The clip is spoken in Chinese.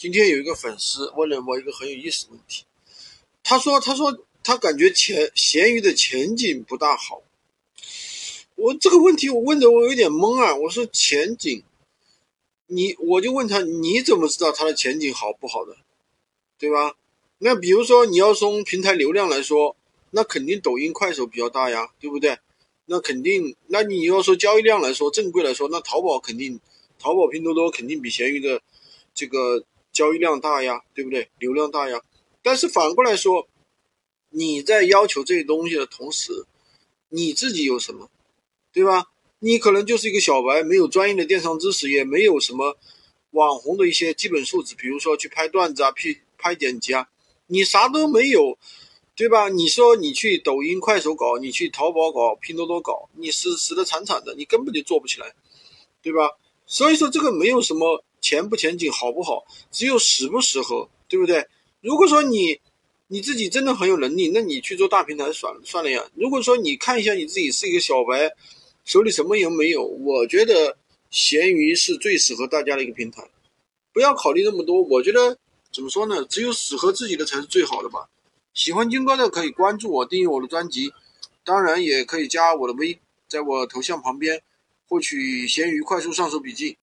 今天有一个粉丝问了我一个很有意思的问题，他说：“他说他感觉前闲鱼的前景不大好。”我这个问题我问的我有点懵啊！我说前景，你我就问他你怎么知道它的前景好不好的，对吧？那比如说你要从平台流量来说，那肯定抖音、快手比较大呀，对不对？那肯定，那你要说交易量来说，正规来说，那淘宝肯定，淘宝、拼多多肯定比闲鱼的这个。交易量大呀，对不对？流量大呀，但是反过来说，你在要求这些东西的同时，你自己有什么，对吧？你可能就是一个小白，没有专业的电商知识，也没有什么网红的一些基本素质，比如说去拍段子啊、拍拍剪辑啊，你啥都没有，对吧？你说你去抖音、快手搞，你去淘宝搞、拼多多搞，你死死的惨惨的，你根本就做不起来，对吧？所以说这个没有什么。前不前景好不好，只有适不适合，对不对？如果说你你自己真的很有能力，那你去做大平台算了算了呀。如果说你看一下你自己是一个小白，手里什么也没有，我觉得闲鱼是最适合大家的一个平台。不要考虑那么多，我觉得怎么说呢？只有适合自己的才是最好的吧。喜欢军哥的可以关注我，订阅我的专辑，当然也可以加我的微，在我头像旁边获取闲鱼快速上手笔记。